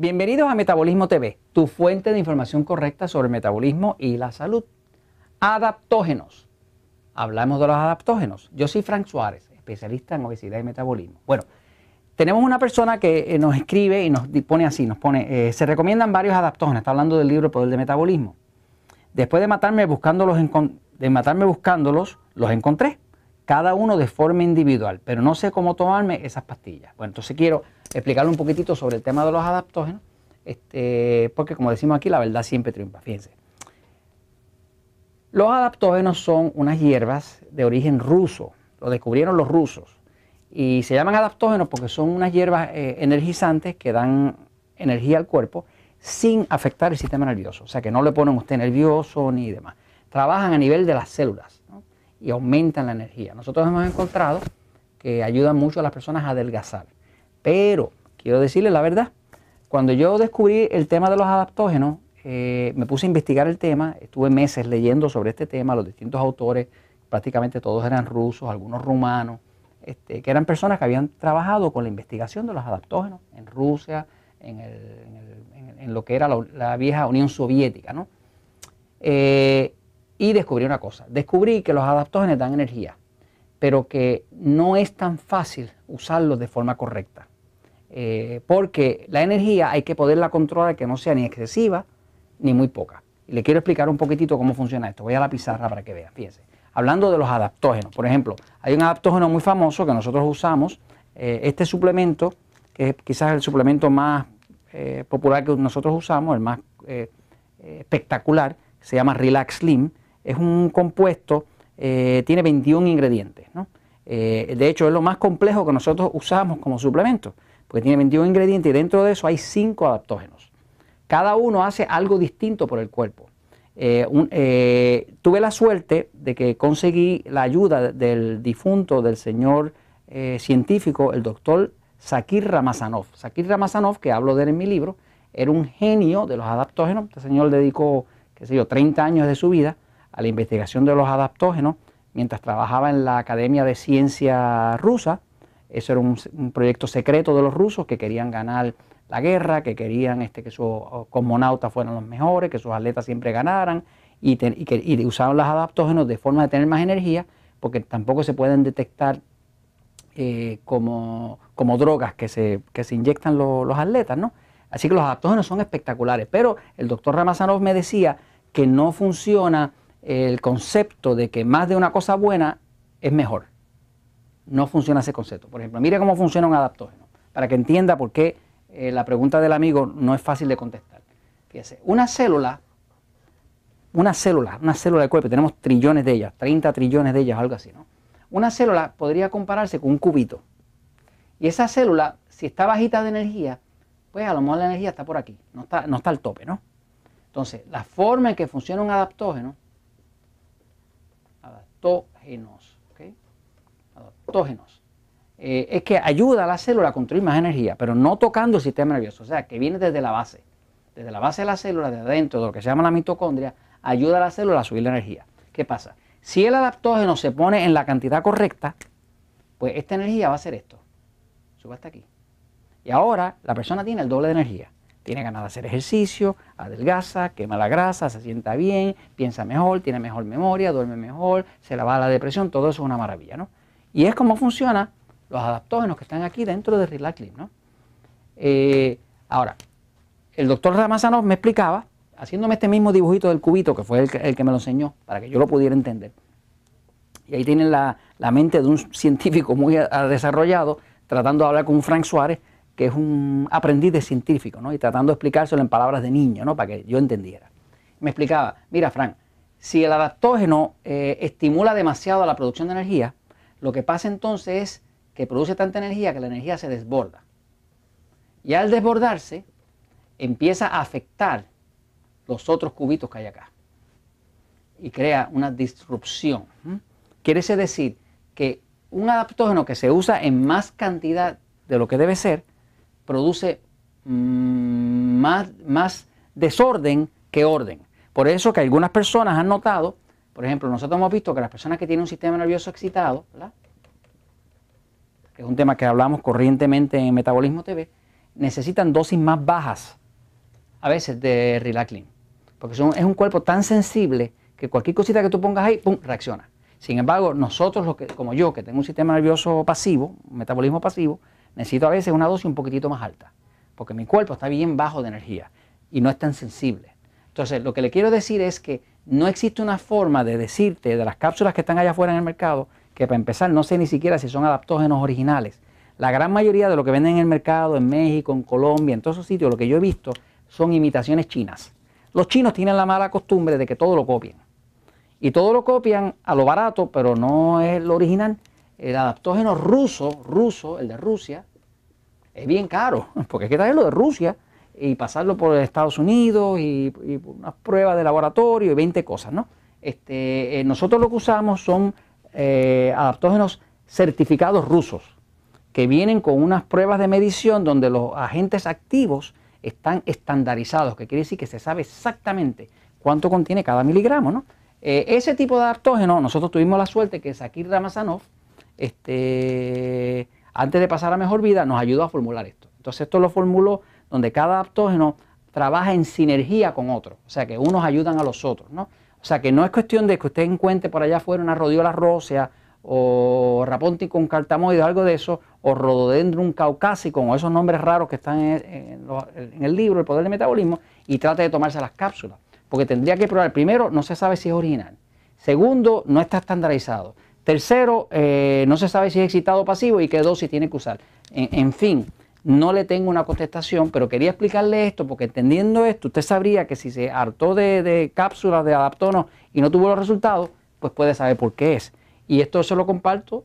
Bienvenidos a Metabolismo TV, tu fuente de información correcta sobre el metabolismo y la salud. Adaptógenos. Hablamos de los adaptógenos. Yo soy Frank Suárez, especialista en obesidad y metabolismo. Bueno, tenemos una persona que eh, nos escribe y nos pone así, nos pone, eh, se recomiendan varios adaptógenos, está hablando del libro El Poder del Metabolismo. Después de matarme, buscándolos, de matarme buscándolos, los encontré, cada uno de forma individual, pero no sé cómo tomarme esas pastillas. Bueno, entonces quiero explicarle un poquitito sobre el tema de los adaptógenos, este, porque como decimos aquí, la verdad siempre triunfa, fíjense. Los adaptógenos son unas hierbas de origen ruso, lo descubrieron los rusos, y se llaman adaptógenos porque son unas hierbas eh, energizantes que dan energía al cuerpo sin afectar el sistema nervioso, o sea que no le ponen usted nervioso ni demás. Trabajan a nivel de las células y aumentan la energía. Nosotros hemos encontrado que ayudan mucho a las personas a adelgazar. Pero quiero decirle la verdad, cuando yo descubrí el tema de los adaptógenos, eh, me puse a investigar el tema, estuve meses leyendo sobre este tema, los distintos autores, prácticamente todos eran rusos, algunos rumanos, este, que eran personas que habían trabajado con la investigación de los adaptógenos en Rusia, en, lo que era la, vieja Unión Soviética. ¿no? Eh, y descubrí una cosa, descubrí que los adaptógenos dan energía, pero que no es tan fácil usarlos de forma correcta. Eh, porque la energía hay que poderla controlar que no sea ni excesiva ni muy poca. Y le quiero explicar un poquitito cómo funciona esto. Voy a la pizarra para que vean, fíjense. Hablando de los adaptógenos, por ejemplo, hay un adaptógeno muy famoso que nosotros usamos. Eh, este suplemento, que es quizás el suplemento más eh, popular que nosotros usamos, el más espectacular, se llama Relax Slim. Es un compuesto, tiene 21 ingredientes. de hecho, es lo más complejo que nosotros usamos como suplemento porque tiene 21 ingredientes y dentro de eso hay 5 adaptógenos. Cada uno hace algo distinto por el cuerpo. Eh, eh, tuve la suerte de que conseguí la ayuda del difunto, del señor eh, científico, el doctor Sakir Ramazanov. Sakir Ramazanov, que hablo de él en mi libro, era un genio de los adaptógenos. Este señor dedicó, qué sé yo, 30 años de su vida a la investigación de los adaptógenos mientras trabajaba en la Academia de Ciencia rusa eso era un, proyecto secreto de los rusos que querían ganar la guerra, que querían este, que sus cosmonautas fueran los mejores, que sus atletas siempre ganaran y, que, usaban los adaptógenos de forma de tener más energía, porque tampoco se pueden detectar eh, como, drogas que se, se inyectan los atletas, ¿no? Así que los adaptógenos son espectaculares, pero el doctor Ramazanov me decía que no funciona el concepto de que más de una cosa buena es mejor no funciona ese concepto. Por ejemplo, mire cómo funciona un adaptógeno, para que entienda por qué eh, la pregunta del amigo no es fácil de contestar. Fíjese, una célula, una célula, una célula del cuerpo, tenemos trillones de ellas, 30 trillones de ellas, algo así, ¿no? Una célula podría compararse con un cubito. Y esa célula, si está bajita de energía, pues a lo mejor la energía está por aquí, no está, no está al tope, ¿no? Entonces, la forma en que funciona un adaptógeno, adaptógenos, adaptógenos, eh, es que ayuda a la célula a construir más energía, pero no tocando el sistema nervioso, o sea, que viene desde la base. Desde la base de la célula, desde adentro, de lo que se llama la mitocondria, ayuda a la célula a subir la energía. ¿Qué pasa? Si el adaptógeno se pone en la cantidad correcta, pues esta energía va a ser esto. Sube hasta aquí. Y ahora la persona tiene el doble de energía. Tiene ganas de hacer ejercicio, adelgaza, quema la grasa, se sienta bien, piensa mejor, tiene mejor memoria, duerme mejor, se la va la depresión, todo eso es una maravilla, ¿no? Y es como funcionan los adaptógenos que están aquí dentro de Relaxlim. ¿no? Eh, ahora, el doctor Ramazanov me explicaba, haciéndome este mismo dibujito del cubito, que fue el que, me lo enseñó, para que yo lo pudiera entender. Y ahí tienen la, mente de un científico muy desarrollado, tratando de hablar con Frank Suárez, que es un aprendiz de científico, ¿no? y tratando de explicárselo en palabras de niño, ¿no? para que yo entendiera. Me explicaba, mira Frank, si el adaptógeno eh, estimula demasiado la producción de energía, lo que pasa entonces es que produce tanta energía que la energía se desborda. Y al desbordarse, empieza a afectar los otros cubitos que hay acá. Y crea una disrupción. Quiere decir que un adaptógeno que se usa en más cantidad de lo que debe ser, produce mm, más, más desorden que orden. Por eso que algunas personas han notado por ejemplo, nosotros hemos visto que las personas que tienen un sistema nervioso excitado, que es un tema que hablamos corrientemente en Metabolismo TV, necesitan dosis más bajas a veces de Relaclin, porque es un cuerpo tan sensible que cualquier cosita que tú pongas ahí, ¡pum!, reacciona. Sin embargo, nosotros, como yo, que tengo un sistema nervioso pasivo, un metabolismo pasivo, necesito a veces una dosis un poquitito más alta, porque mi cuerpo está bien bajo de energía y no es tan sensible. Entonces, lo que le quiero decir es que no existe una forma de decirte de las cápsulas que están allá afuera en el mercado, que para empezar no sé ni siquiera si son adaptógenos originales. La gran mayoría de lo que venden en el mercado, en México, en Colombia, en todos esos sitios, lo que yo he visto son imitaciones chinas. Los chinos tienen la mala costumbre de que todo lo copien. Y todo lo copian a lo barato, pero no es lo original. El adaptógeno ruso, ruso, el de Rusia, es bien caro, porque hay que traerlo de Rusia y pasarlo por Estados Unidos y, unas pruebas de laboratorio y 20 cosas, ¿no? Este, eh, nosotros lo que usamos son eh, adaptógenos certificados rusos, que vienen con unas pruebas de medición donde los agentes activos están estandarizados, que quiere decir que se sabe exactamente cuánto contiene cada miligramo, ¿no? Eh, ese tipo de adaptógeno, nosotros tuvimos la suerte que Sakir Ramazanov, este, antes de pasar a mejor vida, nos ayudó a formular esto. Entonces esto lo formuló donde cada adaptógeno trabaja en sinergia con otro, o sea que unos ayudan a los otros, ¿no? O sea que no es cuestión de que usted encuentre por allá afuera una rodiola rósea o raponti con cartamoide o algo de eso, o rhododendron caucásico, o esos nombres raros que están en, en el libro, El Poder del Metabolismo, y trate de tomarse las cápsulas porque tendría que probar, primero, no se sabe si es original. Segundo, no está estandarizado. Tercero, eh, no se sabe si es excitado o pasivo y qué dosis tiene que usar. En, fin, no le tengo una contestación, pero quería explicarle esto porque entendiendo esto, usted sabría que si se hartó de, cápsulas de adaptono y no tuvo los resultados, pues puede saber por qué es. Y esto se lo comparto